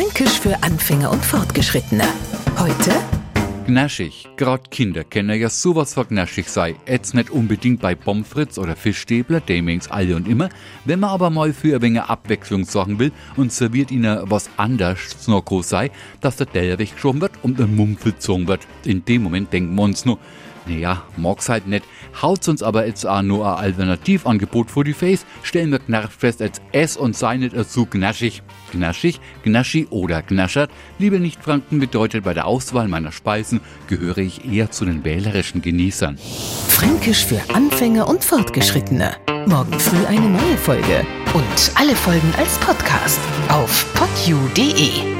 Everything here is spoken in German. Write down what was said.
Fränkisch für Anfänger und Fortgeschrittene. Heute Gnaschig. Grad Kinder kennen ja sowas von gnaschig sei. Jetzt nicht unbedingt bei Pomfritz oder Fischstäbler, Damings alle und immer. Wenn man aber mal für ein wenig Abwechslung sorgen will und serviert ihnen was anders noch groß sei, dass der Teller weggeschoben wird und ein Mumpel gezogen wird. In dem Moment denken wir uns nur, naja, mag's halt nicht. Haut's uns aber jetzt auch nur ein Alternativangebot vor die Face, stellen wir knarrt fest, als es und sei nicht so gnaschig. Gnaschig, gnaschi oder gnaschert. Liebe Nicht-Franken bedeutet bei der Auswahl meiner Speisen gehöre ich eher zu den wählerischen Genießern. Fränkisch für Anfänger und Fortgeschrittene. Morgen früh eine neue Folge. Und alle Folgen als Podcast auf podu.de.